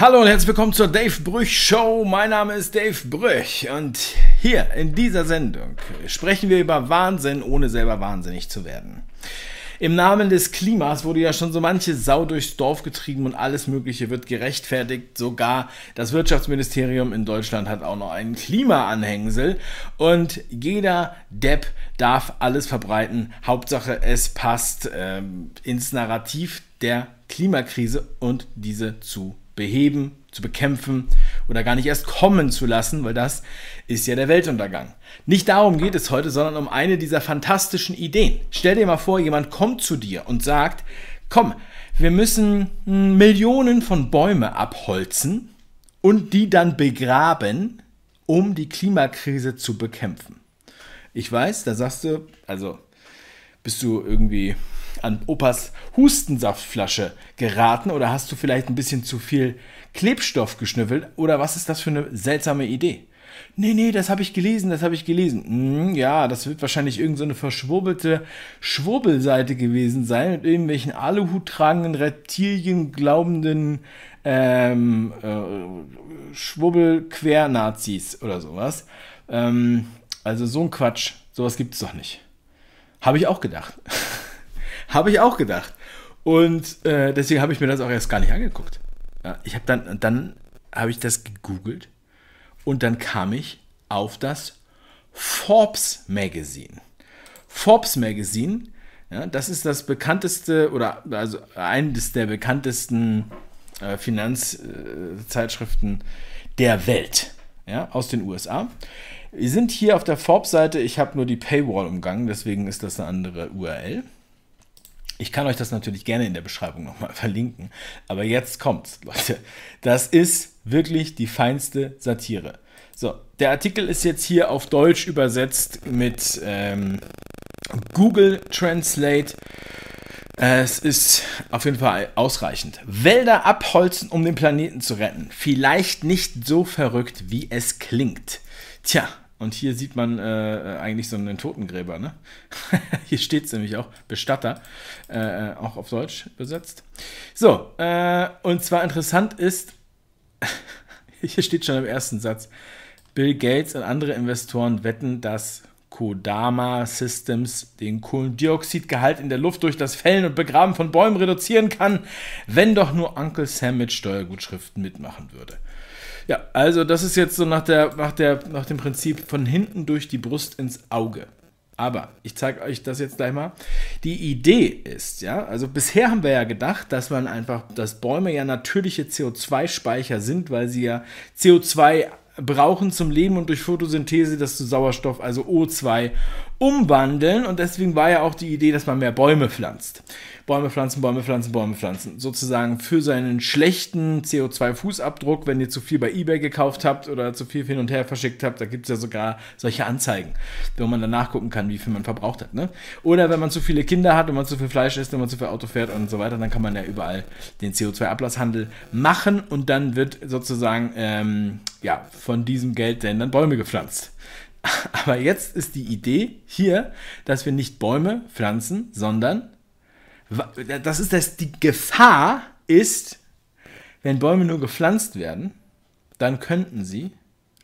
Hallo und herzlich willkommen zur Dave Brüch Show. Mein Name ist Dave Brüch und hier in dieser Sendung sprechen wir über Wahnsinn, ohne selber wahnsinnig zu werden. Im Namen des Klimas wurde ja schon so manche Sau durchs Dorf getrieben und alles Mögliche wird gerechtfertigt. Sogar das Wirtschaftsministerium in Deutschland hat auch noch einen Klimaanhängsel und jeder Depp darf alles verbreiten. Hauptsache es passt ähm, ins Narrativ der Klimakrise und diese zu beheben, zu bekämpfen oder gar nicht erst kommen zu lassen, weil das ist ja der Weltuntergang. Nicht darum geht es heute, sondern um eine dieser fantastischen Ideen. Stell dir mal vor, jemand kommt zu dir und sagt, komm, wir müssen Millionen von Bäume abholzen und die dann begraben, um die Klimakrise zu bekämpfen. Ich weiß, da sagst du, also bist du irgendwie an Opas Hustensaftflasche geraten oder hast du vielleicht ein bisschen zu viel Klebstoff geschnüffelt oder was ist das für eine seltsame Idee? Nee, nee, das habe ich gelesen, das habe ich gelesen. Hm, ja, das wird wahrscheinlich irgendeine so verschwurbelte Schwurbelseite gewesen sein mit irgendwelchen Aluhut tragenden, Reptilien glaubenden ähm, äh, Schwurbel-Quer-Nazis oder sowas. Ähm, also so ein Quatsch, sowas gibt es doch nicht. Habe ich auch gedacht. habe ich auch gedacht. Und äh, deswegen habe ich mir das auch erst gar nicht angeguckt. Ja, ich habe dann, dann habe ich das gegoogelt und dann kam ich auf das Forbes Magazine. Forbes Magazine, ja, das ist das bekannteste oder also eines der bekanntesten äh, Finanzzeitschriften der Welt, ja, aus den USA. Wir sind hier auf der Forbes-Seite, ich habe nur die Paywall umgangen, deswegen ist das eine andere URL. Ich kann euch das natürlich gerne in der Beschreibung nochmal verlinken. Aber jetzt kommt's, Leute. Das ist wirklich die feinste Satire. So, der Artikel ist jetzt hier auf Deutsch übersetzt mit ähm, Google Translate. Es ist auf jeden Fall ausreichend. Wälder abholzen, um den Planeten zu retten. Vielleicht nicht so verrückt, wie es klingt. Tja, und hier sieht man äh, eigentlich so einen Totengräber. Ne? hier steht es nämlich auch, Bestatter, äh, auch auf Deutsch übersetzt. So, äh, und zwar interessant ist, hier steht schon im ersten Satz, Bill Gates und andere Investoren wetten, dass Kodama Systems den Kohlendioxidgehalt in der Luft durch das Fällen und Begraben von Bäumen reduzieren kann, wenn doch nur Uncle Sam mit Steuergutschriften mitmachen würde. Ja, also das ist jetzt so nach, der, nach, der, nach dem Prinzip von hinten durch die Brust ins Auge. Aber ich zeige euch das jetzt gleich mal. Die Idee ist, ja, also bisher haben wir ja gedacht, dass man einfach, dass Bäume ja natürliche CO2-Speicher sind, weil sie ja CO2 brauchen zum Leben und durch Photosynthese das zu Sauerstoff, also O2, umwandeln. Und deswegen war ja auch die Idee, dass man mehr Bäume pflanzt. Bäume pflanzen, Bäume pflanzen, Bäume pflanzen. Sozusagen für seinen schlechten CO2-Fußabdruck, wenn ihr zu viel bei eBay gekauft habt oder zu viel hin und her verschickt habt, da gibt es ja sogar solche Anzeigen, wo man dann nachgucken kann, wie viel man verbraucht hat. Ne? Oder wenn man zu viele Kinder hat, wenn man zu viel Fleisch isst, wenn man zu viel Auto fährt und so weiter, dann kann man ja überall den CO2-Ablasshandel machen und dann wird sozusagen ähm, ja, von diesem Geld dann Bäume gepflanzt. Aber jetzt ist die Idee hier, dass wir nicht Bäume pflanzen, sondern das ist das, die Gefahr ist, wenn Bäume nur gepflanzt werden, dann könnten sie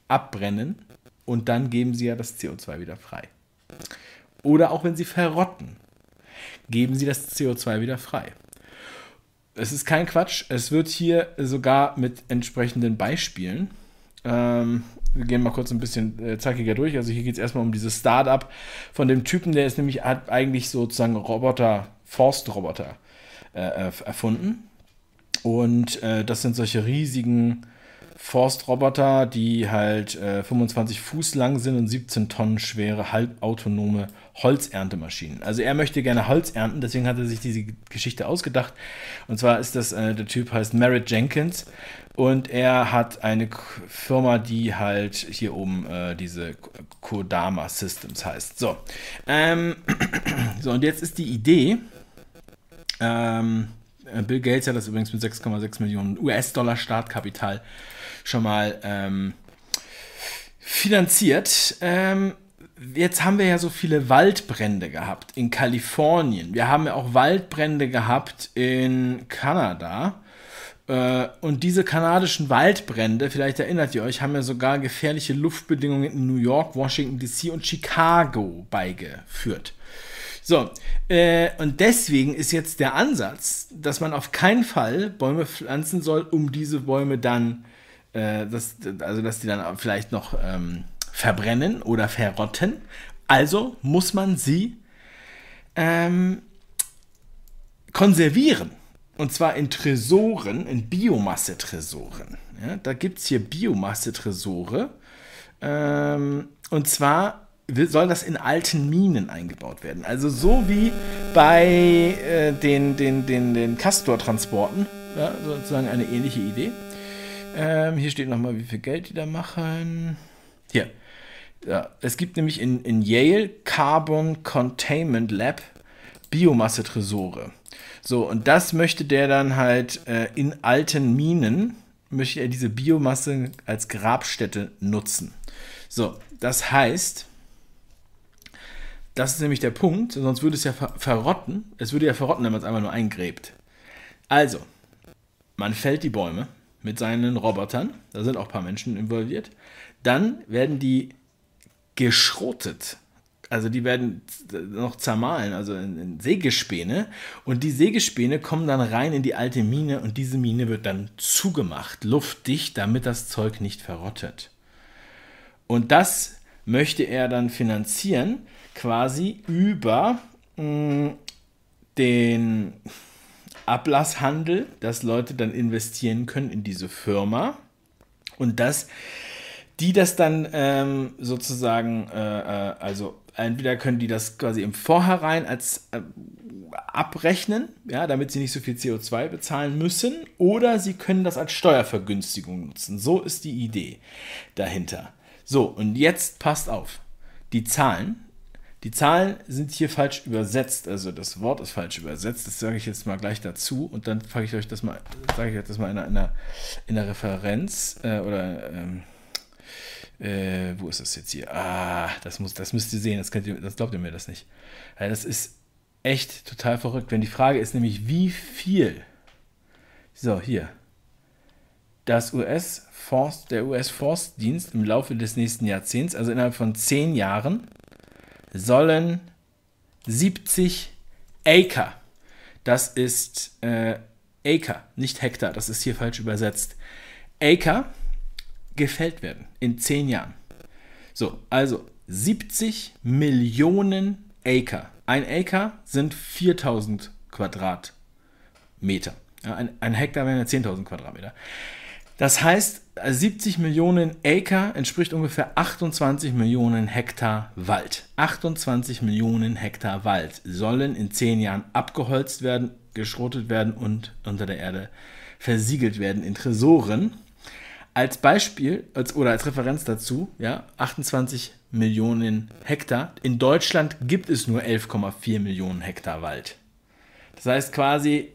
abbrennen und dann geben sie ja das CO2 wieder frei. Oder auch wenn sie verrotten, geben sie das CO2 wieder frei. Es ist kein Quatsch, es wird hier sogar mit entsprechenden Beispielen. Ähm, wir gehen mal kurz ein bisschen äh, zackiger durch. Also hier geht es erstmal um dieses Startup von dem Typen, der ist nämlich, hat eigentlich sozusagen Roboter Forstroboter äh, erfunden. Und äh, das sind solche riesigen Forstroboter, die halt äh, 25 Fuß lang sind und 17 Tonnen schwere, halbautonome Holzerntemaschinen. Also er möchte gerne Holz ernten, deswegen hat er sich diese Geschichte ausgedacht. Und zwar ist das, äh, der Typ heißt Merritt Jenkins und er hat eine Firma, die halt hier oben äh, diese Kodama Systems heißt. So, ähm, so und jetzt ist die Idee, ähm, Bill Gates hat das übrigens mit 6,6 Millionen US-Dollar Startkapital schon mal ähm, finanziert. Ähm, jetzt haben wir ja so viele Waldbrände gehabt in Kalifornien. Wir haben ja auch Waldbrände gehabt in Kanada. Äh, und diese kanadischen Waldbrände, vielleicht erinnert ihr euch, haben ja sogar gefährliche Luftbedingungen in New York, Washington DC und Chicago beigeführt. So, äh, und deswegen ist jetzt der Ansatz, dass man auf keinen Fall Bäume pflanzen soll, um diese Bäume dann, äh, das, also dass die dann vielleicht noch ähm, verbrennen oder verrotten. Also muss man sie ähm, konservieren. Und zwar in Tresoren, in Biomasse-Tresoren. Ja, da gibt es hier Biomasse-Tresore. Ähm, und zwar soll das in alten Minen eingebaut werden. Also so wie bei äh, den, den, den, den Castor-Transporten. Ja, sozusagen eine ähnliche Idee. Ähm, hier steht nochmal, wie viel Geld die da machen. Hier. Ja, es gibt nämlich in, in Yale Carbon Containment Lab Biomasse-Tresore. So, und das möchte der dann halt äh, in alten Minen, möchte er diese Biomasse als Grabstätte nutzen. So, das heißt, das ist nämlich der Punkt, sonst würde es ja ver verrotten. Es würde ja verrotten, wenn man es einfach nur eingräbt. Also, man fällt die Bäume mit seinen Robotern, da sind auch ein paar Menschen involviert. Dann werden die geschrotet also die werden noch zermahlen, also in, in, Sägespäne. Und die Sägespäne kommen dann rein in die alte Mine und diese Mine wird dann zugemacht, luftdicht, damit das Zeug nicht verrottet. Und das möchte er dann finanzieren, quasi über mh, mm, den Ablasshandel, dass Leute dann investieren können in diese Firma. Und dass die das dann ähm, sozusagen, äh, äh, also entweder können die das quasi im Vorhinein als äh, abrechnen, ja, damit sie nicht so viel CO2 bezahlen müssen, oder sie können das als Steuervergünstigung nutzen. So ist die Idee dahinter. So, und jetzt passt auf. Die Zahlen, die Zahlen sind hier falsch übersetzt, also das Wort ist falsch übersetzt, das sage ich jetzt mal gleich dazu und dann frage ich euch das mal, sage ich euch das mal in einer, in einer Referenz äh, oder ähm, äh, wo ist das jetzt hier? Ah, das, muss, das müsst ihr sehen, das, ihr, das glaubt ihr mir das nicht. Ja, das ist echt total verrückt. Wenn die Frage ist nämlich, wie viel, so hier, das US Forst, der US-Forstdienst im Laufe des nächsten Jahrzehnts, also innerhalb von zehn Jahren, sollen 70 Acre, das ist äh, Acre, nicht Hektar, das ist hier falsch übersetzt. Acre gefällt werden in zehn Jahren. So, also 70 Millionen Acre. Ein Acre sind 4000 Quadratmeter. Ja, ein, ein Hektar wären ja 10.000 Quadratmeter. Das heißt, 70 Millionen Acre entspricht ungefähr 28 Millionen Hektar Wald. 28 Millionen Hektar Wald sollen in zehn Jahren abgeholzt werden, geschrotet werden und unter der Erde versiegelt werden in Tresoren als Beispiel als, oder als Referenz dazu, ja, 28 Millionen Hektar. In Deutschland gibt es nur 11,4 Millionen Hektar Wald. Das heißt quasi,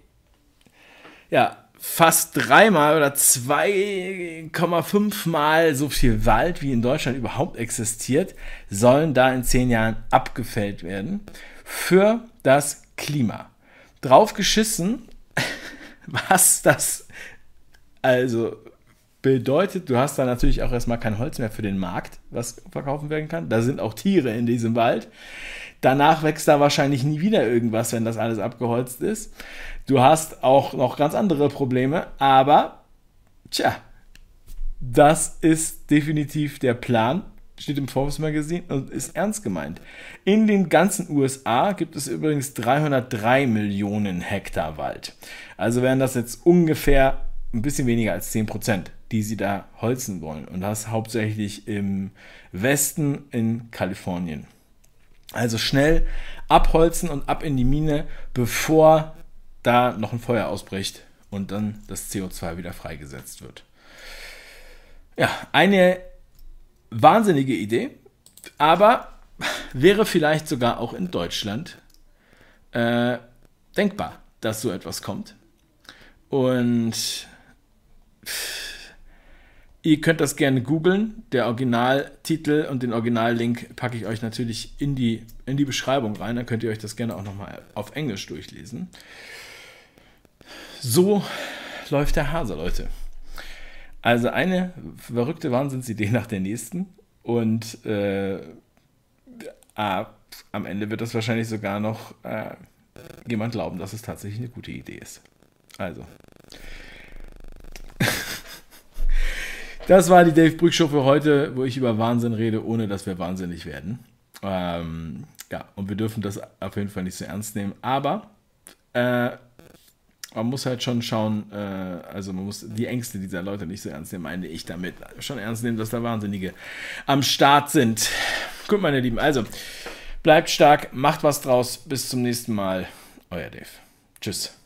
ja, fast dreimal oder 2,5 Mal so viel Wald, wie in Deutschland überhaupt existiert, sollen da in zehn Jahren abgefällt werden für das Klima. Drauf geschissen, was das also Bedeutet, du hast da natürlich auch erstmal kein Holz mehr für den Markt, was verkaufen werden kann. Da sind auch Tiere in diesem Wald. Danach wächst da wahrscheinlich nie wieder irgendwas, wenn das alles abgeholzt ist. Du hast auch noch ganz andere Probleme, aber tja, das ist definitiv der Plan, steht im Forbes Magazine und ist ernst gemeint. In den ganzen USA gibt es übrigens 303 Millionen Hektar Wald. Also wären das jetzt ungefähr ein bisschen weniger als 10 Prozent die sie da holzen wollen. Und das hauptsächlich im Westen in Kalifornien. Also schnell abholzen und ab in die Mine, bevor da noch ein Feuer ausbricht und dann das CO2 wieder freigesetzt wird. Ja, eine wahnsinnige Idee, aber wäre vielleicht sogar auch in Deutschland äh, denkbar, dass so etwas kommt. Und Ihr könnt das gerne googeln. Der Originaltitel und den Originallink packe ich euch natürlich in die, in die Beschreibung rein. Dann könnt ihr euch das gerne auch nochmal auf Englisch durchlesen. So läuft der Hase, Leute. Also eine verrückte Wahnsinnsidee nach der nächsten. Und äh, ah, am Ende wird das wahrscheinlich sogar noch äh, jemand glauben, dass es tatsächlich eine gute Idee ist. Also. Das war die Dave Brück Show für heute, wo ich über Wahnsinn rede, ohne dass wir wahnsinnig werden. Ähm, ja, und wir dürfen das auf jeden Fall nicht so ernst nehmen. Aber äh, man muss halt schon schauen, äh, also man muss die Ängste dieser Leute nicht so ernst nehmen, meine ich damit. Schon ernst nehmen, dass da Wahnsinnige am Start sind. Gut, meine Lieben, also bleibt stark, macht was draus. Bis zum nächsten Mal. Euer Dave. Tschüss.